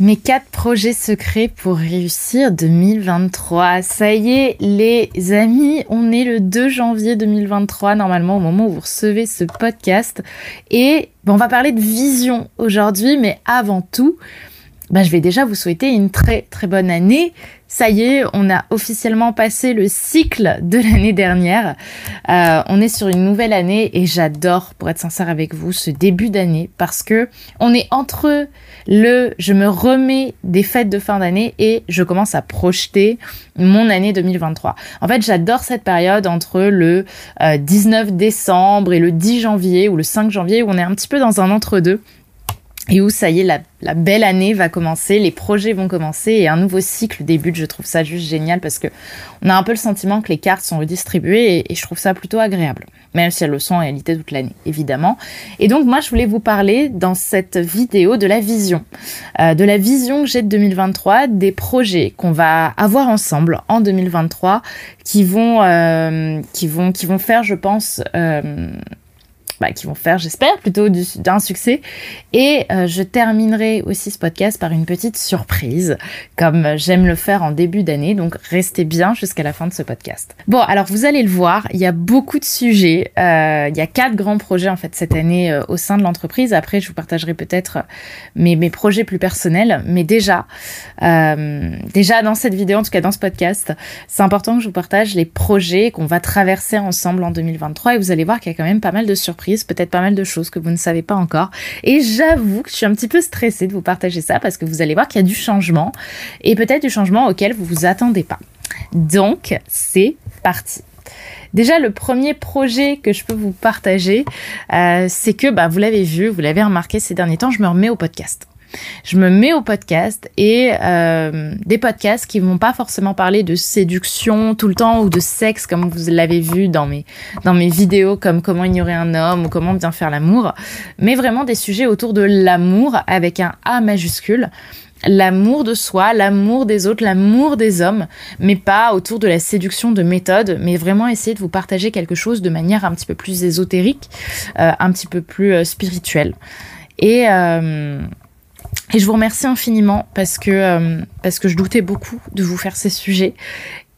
Mes quatre projets secrets pour réussir 2023. Ça y est, les amis, on est le 2 janvier 2023, normalement au moment où vous recevez ce podcast. Et on va parler de vision aujourd'hui, mais avant tout, bah, je vais déjà vous souhaiter une très très bonne année. Ça y est, on a officiellement passé le cycle de l'année dernière. Euh, on est sur une nouvelle année et j'adore, pour être sincère avec vous, ce début d'année parce que on est entre le je me remets des fêtes de fin d'année et je commence à projeter mon année 2023. En fait, j'adore cette période entre le 19 euh, décembre et le 10 janvier ou le 5 janvier où on est un petit peu dans un entre-deux et où ça y est, la, belle année va commencer, les projets vont commencer et un nouveau cycle débute. Je trouve ça juste génial parce que on a un peu le sentiment que les cartes sont redistribuées et, je trouve ça plutôt agréable, même si elles le sont en réalité toute l'année, évidemment. Et donc moi, je voulais vous parler dans cette vidéo de la vision, euh, de la vision que j'ai de 2023, des projets qu'on va avoir ensemble en 2023 qui vont, euh, qui vont, qui vont faire, je pense. Euh, bah, qui vont faire, j'espère, plutôt d'un succès. Et euh, je terminerai aussi ce podcast par une petite surprise, comme j'aime le faire en début d'année. Donc restez bien jusqu'à la fin de ce podcast. Bon, alors vous allez le voir, il y a beaucoup de sujets. Euh, il y a quatre grands projets en fait cette année euh, au sein de l'entreprise. Après, je vous partagerai peut-être mes, mes projets plus personnels. Mais déjà, déjà dans cette vidéo, en tout cas dans ce podcast, c'est important que je vous partage les projets qu'on va traverser ensemble en 2023. Et vous allez voir qu'il y a quand même pas mal de surprises peut-être pas mal de choses que vous ne savez pas encore. Et j'avoue que je suis un petit peu stressée de vous partager ça parce que vous allez voir qu'il y a du changement et peut-être du changement auquel vous vous attendez pas. Donc, c'est parti. Déjà, le premier projet que je peux vous partager, euh, c'est que, bah, vous l'avez vu, vous l'avez remarqué ces derniers temps, je me remets au podcast je me mets au podcast et euh, des podcasts qui vont pas forcément parler de séduction tout le temps ou de sexe comme vous l'avez vu dans mes vidéos comme comment ignorer un homme ou comment bien faire l'amour, mais vraiment des sujets autour de l'amour avec un A majuscule l'amour de soi, l'amour des autres, l'amour des hommes, mais pas autour de la séduction de méthode, mais vraiment essayer de vous partager quelque chose de manière un petit peu plus ésotérique, euh, un petit peu plus euh, spirituelle. Et, euh, et je vous remercie infiniment parce que, euh, parce que je doutais beaucoup de vous faire ces sujets.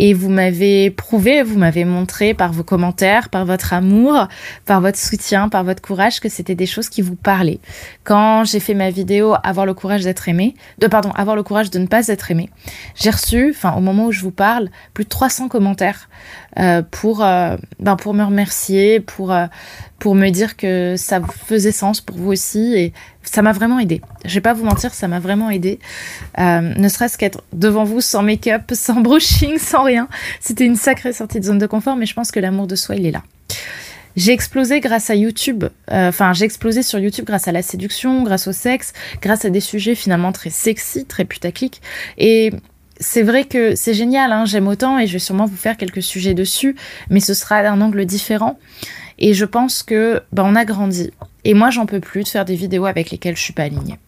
Et vous m'avez prouvé, vous m'avez montré par vos commentaires, par votre amour, par votre soutien, par votre courage que c'était des choses qui vous parlaient. Quand j'ai fait ma vidéo Avoir le courage d'être aimé, de pardon, Avoir le courage de ne pas être aimé, j'ai reçu, enfin au moment où je vous parle, plus de 300 commentaires euh, pour, euh, ben, pour me remercier, pour, euh, pour me dire que ça faisait sens pour vous aussi et ça m'a vraiment aidé. Je vais pas vous mentir, ça m'a vraiment aidé. ne serait-ce qu'être devant vous sans make-up, sans brushing, sans rien. C'était une sacrée sortie de zone de confort, mais je pense que l'amour de soi, il est là. J'ai explosé grâce à YouTube. Enfin, j'ai explosé sur YouTube grâce à la séduction, grâce au sexe, grâce à des sujets finalement très sexy, très putaclic. Et c'est vrai que c'est génial, hein, j'aime autant et je vais sûrement vous faire quelques sujets dessus, mais ce sera d'un angle différent. Et je pense que bah, on a grandi. Et moi, j'en peux plus de faire des vidéos avec lesquelles je suis pas alignée.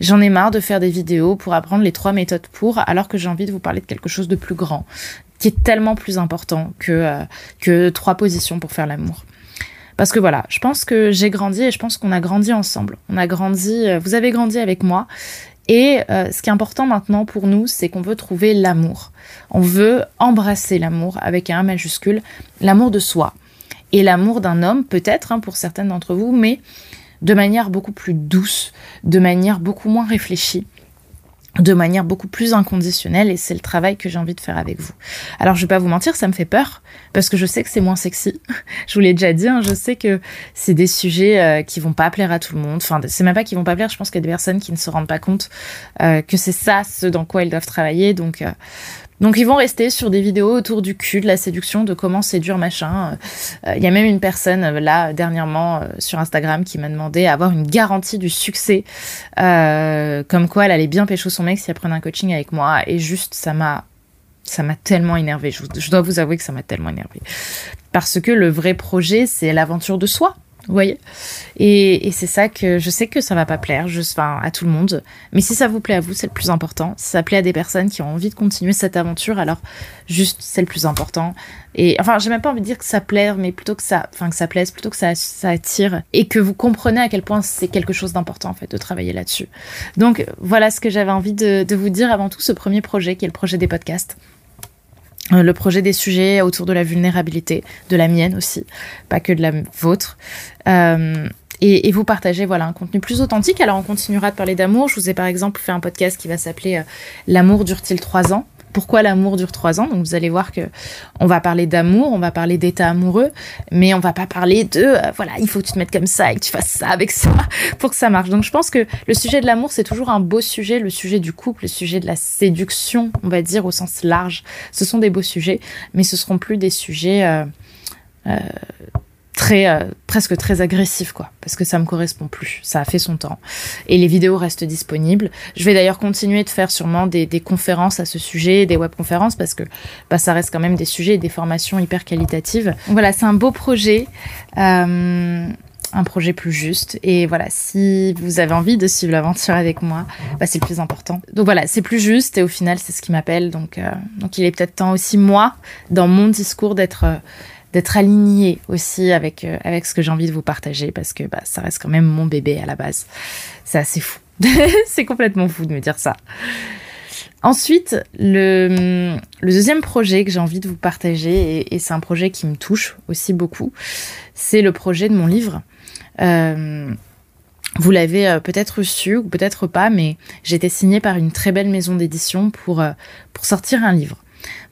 J'en ai marre de faire des vidéos pour apprendre les trois méthodes pour, alors que j'ai envie de vous parler de quelque chose de plus grand, qui est tellement plus important que, euh, trois positions pour faire l'amour. Parce que voilà, je pense que j'ai grandi et je pense qu'on a grandi ensemble. On a grandi, euh, vous avez grandi avec moi et euh, ce qui est important maintenant pour nous, c'est qu'on veut trouver l'amour. On veut embrasser l'amour avec un majuscule, l'amour de soi. Et l'amour d'un homme, peut-être, hein, pour certaines d'entre vous, mais de manière beaucoup plus douce, de manière beaucoup moins réfléchie. de manière beaucoup plus inconditionnelle et c'est le travail que j'ai envie de faire avec vous. Alors je vais pas vous mentir, ça me fait peur parce que je sais que c'est moins sexy. je vous l'ai déjà dit, hein, je sais que c'est des sujets euh, qui vont pas plaire à tout le monde. Enfin, c'est même pas qui vont pas plaire, je pense qu'il y a des personnes qui ne se rendent pas compte euh, que c'est ça ce dans quoi elles doivent travailler. Donc euh, donc ils vont rester sur des vidéos autour du cul, de la séduction, de comment séduire machin. Euh, il y a même une personne euh, là dernièrement euh, sur Instagram qui m'a demandé à avoir une garantie du succès, comme quoi elle allait bien pécho son mec si elle prenait un coaching avec moi. Et juste ça m'a ça m'a tellement énervé. Je, je, dois vous avouer que ça m'a tellement énervé parce que le vrai projet c'est l'aventure de soi. Vous voyez Et, c'est ça que je sais que ça va pas plaire juste, enfin, à tout le monde. Mais si ça vous plaît à vous, c'est le plus important. Si ça plaît à des personnes qui ont envie de continuer cette aventure, alors juste, c'est le plus important. Et enfin, j'ai même pas envie de dire que ça plaire, mais plutôt que ça, enfin, que ça plaise, plutôt que ça, attire. Et que vous comprenez à quel point c'est quelque chose d'important, en fait, de travailler là-dessus. Donc, voilà ce que j'avais envie de vous dire avant tout ce premier projet, qui est le projet des podcasts. Euh, le projet des sujets autour de la vulnérabilité, de la mienne aussi, pas que de la vôtre. Euh, et, vous partagez voilà un contenu plus authentique. Alors on continuera de parler d'amour. Je vous ai par exemple fait un podcast qui va s'appeler euh, L'amour dure-t-il trois ans? Pourquoi l'amour dure trois ans. Donc vous allez voir que on va parler d'amour, on va parler d'état amoureux, mais on va pas parler de euh, voilà il faut que tu te mettes comme ça et que tu fasses ça avec ça pour que ça marche. Donc je pense que le sujet de l'amour c'est toujours un beau sujet, le sujet du couple, le sujet de la séduction, on va dire au sens large. Ce sont des beaux sujets, mais ce seront plus des sujets euh, euh, euh, presque très agressif quoi parce que ça me correspond plus ça a fait son temps et les vidéos restent disponibles je vais d'ailleurs continuer de faire sûrement des, des, conférences à ce sujet des webconférences parce que bah, ça reste quand même des sujets et des formations hyper qualitatives voilà c'est un beau projet euh, un projet plus juste. Et voilà, si vous avez envie de suivre l'aventure avec moi, bah, c'est le plus important. Donc voilà, c'est plus juste et au final, c'est ce qui m'appelle. Donc, euh, donc il est peut-être temps aussi, moi, dans mon discours, d'être d'être aligné aussi avec, euh, avec ce que j'ai envie de vous partager parce que bah, ça reste quand même mon bébé à la base. C'est assez fou. c'est complètement fou de me dire ça. Ensuite, le, deuxième projet que j'ai envie de vous partager, et, c'est un projet qui me touche aussi beaucoup, c'est le projet de mon livre. Euh, vous l'avez euh, peut-être reçu ou peut-être pas, mais j'ai été signée par une très belle maison d'édition pour sortir un livre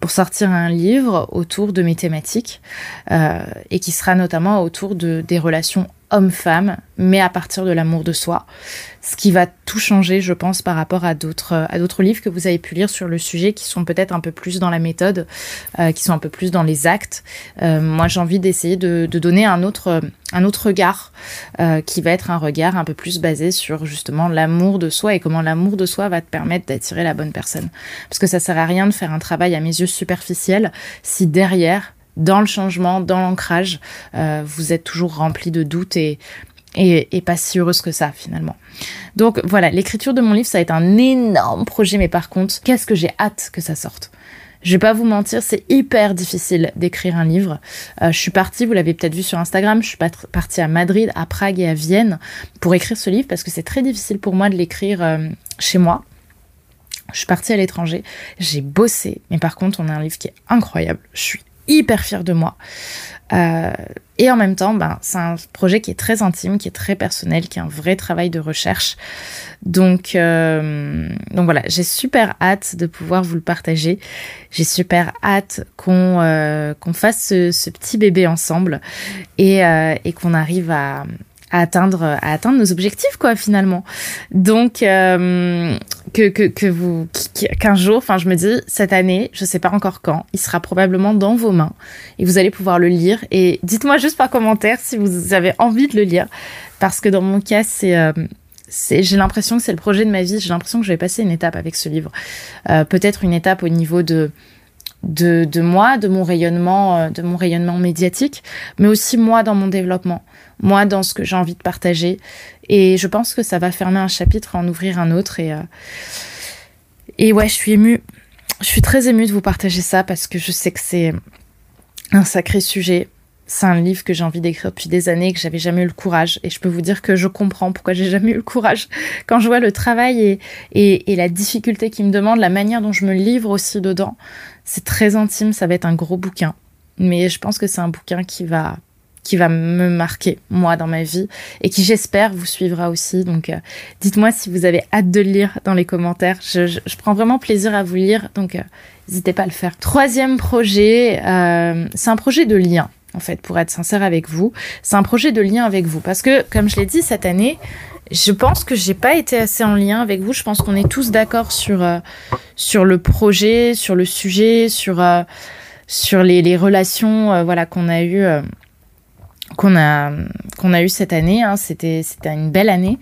pour sortir un livre autour de mes thématiques euh, et qui sera notamment autour de, des relations homme-femme, mais à partir de l'amour de soi. Ce qui va tout changer, je pense, par rapport à d'autres à d'autres livres que vous avez pu lire sur le sujet, qui sont peut-être un peu plus dans la méthode, euh, qui sont un peu plus dans les actes. Euh, moi, j'ai envie d'essayer de, donner un autre un autre regard, euh, qui va être un regard un peu plus basé sur justement l'amour de soi et comment l'amour de soi va te permettre d'attirer la bonne personne. Parce que ça sert à rien de faire un travail à mes yeux superficiel si derrière dans le changement, dans l'ancrage, euh, vous êtes toujours rempli de doutes et, et, pas si heureuse que ça finalement. Donc voilà, l'écriture de mon livre, ça va être un énorme projet, mais par contre, qu'est-ce que j'ai hâte que ça sorte? Je vais pas vous mentir, c'est hyper difficile d'écrire un livre. Euh, je suis partie, vous l'avez peut-être vu sur Instagram, je suis partie à Madrid, à Prague et à Vienne pour écrire ce livre parce que c'est très difficile pour moi de l'écrire euh, chez moi. Je suis partie à l'étranger, j'ai bossé, mais par contre, on a un livre qui est incroyable. Je suis hyper fière de moi. Euh, et en même temps, ben, c'est un projet qui est très intime, qui est très personnel, qui est un vrai travail de recherche. Donc, euh, donc voilà, j'ai super hâte de pouvoir vous le partager. J'ai super hâte qu'on euh, fasse ce, petit bébé ensemble et, et qu'on arrive à, atteindre à atteindre nos objectifs quoi finalement donc que, que, que vous qu'un jour enfin je me dis cette année je sais pas encore quand il sera probablement dans vos mains et vous allez pouvoir le lire et dites-moi juste par commentaire si vous avez envie de le lire parce que dans mon cas c'est euh, c'est, j'ai l'impression que c'est le projet de ma vie. J'ai l'impression que je vais passer une étape avec ce livre. Euh, peut-être une étape au niveau de, de, de moi, de mon rayonnement, euh, de mon rayonnement médiatique, mais aussi moi dans mon développement, moi dans ce que j'ai envie de partager. Et je pense que ça va fermer un chapitre, en ouvrir un autre. Et, euh, et ouais, je suis émue. Je suis très émue de vous partager ça parce que je sais que c'est un sacré sujet. C'est un livre que j'ai envie d'écrire depuis des années, que j'avais jamais eu le courage. Et je peux vous dire que je comprends pourquoi j'ai jamais eu le courage. Quand je vois le travail et, et, et la difficulté qui me demande, la manière dont je me livre aussi dedans, c'est très intime, ça va être un gros bouquin. Mais je pense que c'est un bouquin qui va qui va me marquer moi dans ma vie et qui j'espère vous suivra aussi. Donc euh, dites-moi si vous avez hâte de le lire dans les commentaires. Je, prends vraiment plaisir à vous lire, donc euh, n'hésitez pas à le faire. Troisième projet, euh, c'est un projet de lien. En fait, pour être sincère avec vous, c'est un projet de lien avec vous parce que, comme je l'ai dit cette année, je pense que j'ai pas été assez en lien avec vous. Je pense qu'on est tous d'accord sur sur le projet, sur le sujet, sur sur les, les relations, voilà qu'on a eues qu'on a qu'on a eu cette année. Hein. C'était c'était une belle année,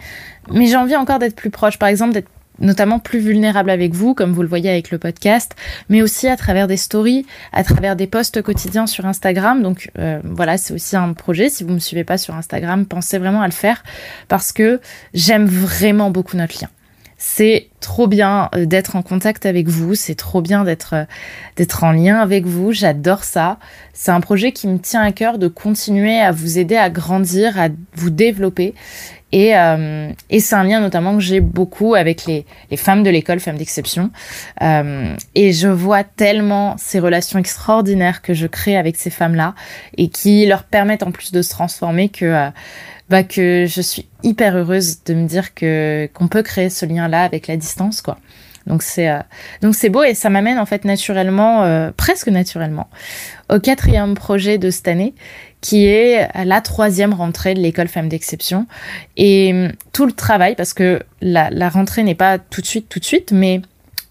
mais j'ai envie encore d'être plus proche. Par exemple, d'être notamment plus vulnérable avec vous, comme vous le voyez avec le podcast, mais aussi à travers des stories, à travers des posts quotidiens sur Instagram. Donc euh, voilà, c'est aussi un projet. Si vous me suivez pas sur Instagram, pensez vraiment à le faire parce que j'aime vraiment beaucoup notre lien. C'est trop bien euh, d'être en contact avec vous, c'est trop bien d'être euh, d'être en lien avec vous, j'adore ça. C'est un projet qui me tient à cœur de continuer à vous aider à grandir, à vous développer. Et, euh, et c'est un lien notamment que j'ai beaucoup avec les, les femmes de l'école, femmes d'exception. Euh, et je vois tellement ces relations extraordinaires que je crée avec ces femmes-là et qui leur permettent en plus de se transformer que bah, que je suis hyper heureuse de me dire que qu'on peut créer ce lien-là avec la distance, quoi. Donc c'est euh, donc c'est beau et ça m'amène en fait naturellement, euh, presque naturellement, au quatrième projet de cette année, qui est la troisième rentrée de l'école Femmes d'exception et hum, tout le travail parce que la, la rentrée n'est pas tout de suite tout de suite, mais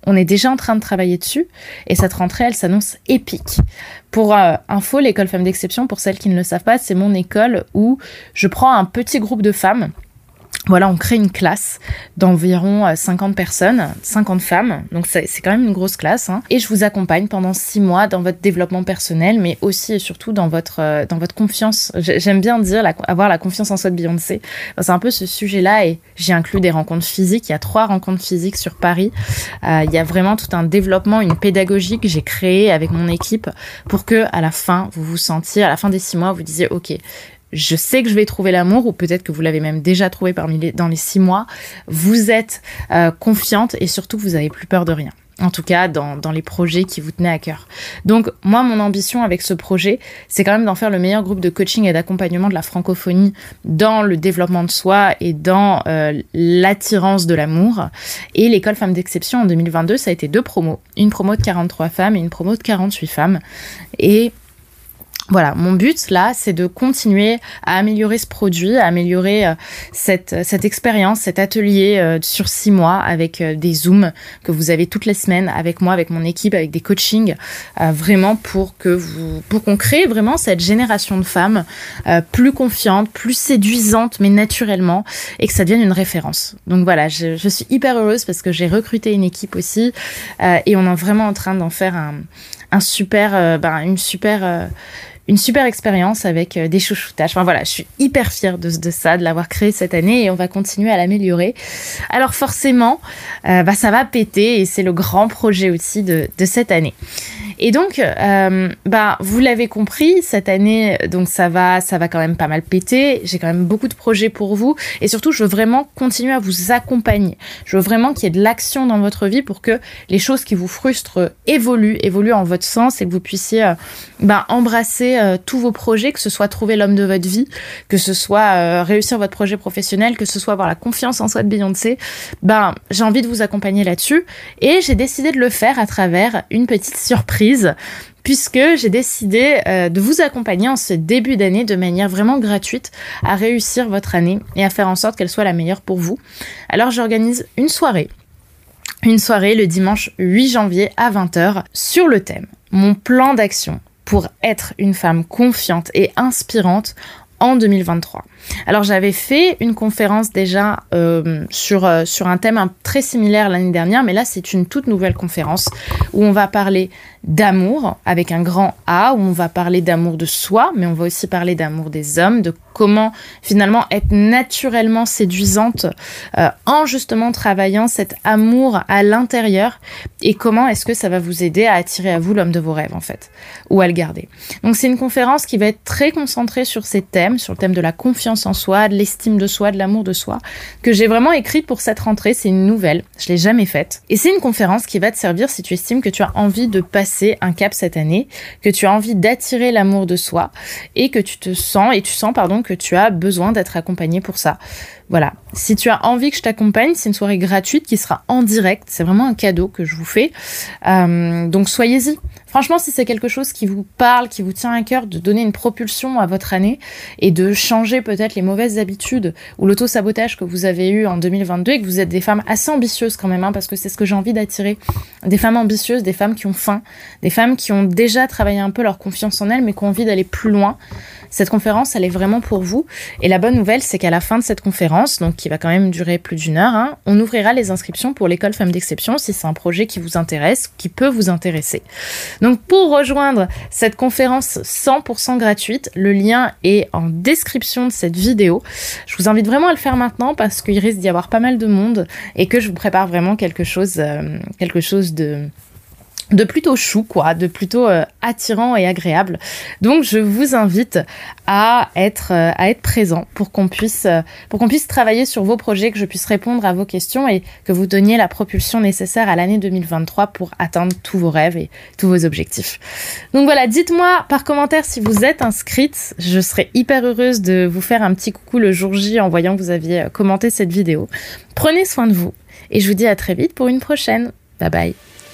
on est déjà en train de travailler dessus et cette rentrée, elle s'annonce épique. Pour euh, info, l'école Femmes d'Exception, pour celles qui ne le savent pas, c'est mon école où je prends un petit groupe de femmes voilà, on crée une classe d'environ 50 euh, personnes, 50 femmes, donc c'est quand même une grosse classe. Hein. Et je vous accompagne pendant six mois dans votre développement personnel, mais aussi et surtout dans votre euh, dans votre confiance. J'aime bien dire avoir la confiance en soi de Beyoncé. c'est un peu ce sujet-là, et j'ai inclus des rencontres physiques. Il y a trois rencontres physiques sur Paris. Euh, il y a vraiment tout un développement, une pédagogie que j'ai créée avec mon équipe pour que à la fin vous vous sentiez, à la fin des six mois, vous disiez ok je sais que je vais trouver l'amour, ou peut-être que vous l'avez même déjà trouvé parmi les, dans les six mois. Vous êtes euh, confiante et surtout vous avez plus peur de rien. En tout cas, dans, dans les projets qui vous tenaient à cœur. Donc, moi, mon ambition avec ce projet, c'est quand même d'en faire le meilleur groupe de coaching et d'accompagnement de la francophonie dans le développement de soi et dans euh, l'attirance de l'amour. Et l'école Femmes d'Exception en 2022, ça a été deux promos. Une promo de 43 femmes et une promo de 48 femmes. Et voilà, mon but là, c'est de continuer à améliorer ce produit, à améliorer euh, cette, cette expérience, cet atelier euh, sur six mois avec euh, des zooms que vous avez toutes les semaines avec moi, avec mon équipe, avec des coachings, vraiment pour que vous, pour qu'on crée vraiment cette génération de femmes plus confiantes, plus séduisantes, mais naturellement, et que ça devienne une référence. Donc voilà, je, je suis hyper heureuse parce que j'ai recruté une équipe aussi, et on est vraiment en train d'en faire un, un super, ben, une super une super expérience avec euh, des chouchoutages. Enfin voilà, je suis hyper fière de, de ça, de l'avoir créé cette année et on va continuer à l'améliorer. Alors forcément, euh, bah, ça va péter et c'est le grand projet aussi de, de cette année. Et donc, euh, bah, vous l'avez compris, cette année, donc ça va, ça va quand même pas mal péter. J'ai quand même beaucoup de projets pour vous, et surtout, je veux vraiment continuer à vous accompagner. Je veux vraiment qu'il y ait de l'action dans votre vie pour que les choses qui vous frustrent évoluent, évoluent en votre sens, et que vous puissiez euh, bah, embrasser euh, tous vos projets, que ce soit trouver l'homme de votre vie, que ce soit réussir votre projet professionnel, que ce soit avoir la confiance en soi de Beyoncé. Ben, j'ai envie de vous accompagner là-dessus, et j'ai décidé de le faire à travers une petite surprise puisque j'ai décidé euh, de vous accompagner en ce début d'année de manière vraiment gratuite à réussir votre année et à faire en sorte qu'elle soit la meilleure pour vous. Alors j'organise une soirée, une soirée le dimanche 8 janvier à 20h sur le thème Mon plan d'action pour être une femme confiante et inspirante en 2023. Alors j'avais fait une conférence déjà euh, sur, euh, sur un thème très similaire l'année dernière, mais là c'est une toute nouvelle conférence où on va parler d'amour avec un grand A, où on va parler d'amour de soi, mais on va aussi parler d'amour des hommes, de comment finalement être naturellement séduisante euh, en justement travaillant cet amour à l'intérieur et comment est-ce que ça va vous aider à attirer à vous l'homme de vos rêves en fait, ou à le garder. Donc c'est une conférence qui va être très concentrée sur ces thèmes, sur le thème de la confiance en soi, de l'estime de soi, de l'amour de soi, que j'ai vraiment écrite pour cette rentrée. C'est une nouvelle, je l'ai jamais faite. Et c'est une conférence qui va te servir si tu estimes que tu as envie de passer un cap cette année, que tu as envie d'attirer l'amour de soi et que tu te sens, et tu sens, pardon, que tu as besoin d'être accompagné pour ça. Voilà. Si tu as envie que je t'accompagne, c'est une soirée gratuite qui sera en direct. C'est vraiment un cadeau que je vous fais. Euh, donc soyez-y. Franchement, si c'est quelque chose qui vous parle, qui vous tient à cœur de donner une propulsion à votre année et de changer peut-être les mauvaises habitudes ou l'auto-sabotage que vous avez eu en 2022 et que vous êtes des femmes assez ambitieuses quand même, hein, parce que c'est ce que j'ai envie d'attirer. Des femmes ambitieuses, des femmes qui ont faim, des femmes qui ont déjà travaillé un peu leur confiance en elles mais qui ont envie d'aller plus loin. Cette conférence, elle est vraiment pour vous. Et la bonne nouvelle, c'est qu'à la fin de cette conférence, donc qui va quand même durer plus d'une heure, hein, on ouvrira les inscriptions pour l'école Femmes d'Exception si c'est un projet qui vous intéresse, qui peut vous intéresser. Donc pour rejoindre cette conférence 100% gratuite, le lien est en description de cette vidéo. Je vous invite vraiment à le faire maintenant parce qu'il risque d'y avoir pas mal de monde et que je vous prépare vraiment quelque chose, euh, quelque chose de de plutôt chou quoi, de plutôt euh, attirant et agréable. Donc je vous invite à être euh, à être présent pour qu'on puisse euh, pour qu'on puisse travailler sur vos projets, que je puisse répondre à vos questions et que vous donniez la propulsion nécessaire à l'année 2023 pour atteindre tous vos rêves et tous vos objectifs. Donc voilà, dites-moi par commentaire si vous êtes inscrite, je serais hyper heureuse de vous faire un petit coucou le jour J en voyant que vous aviez commenté cette vidéo. Prenez soin de vous et je vous dis à très vite pour une prochaine. Bye bye.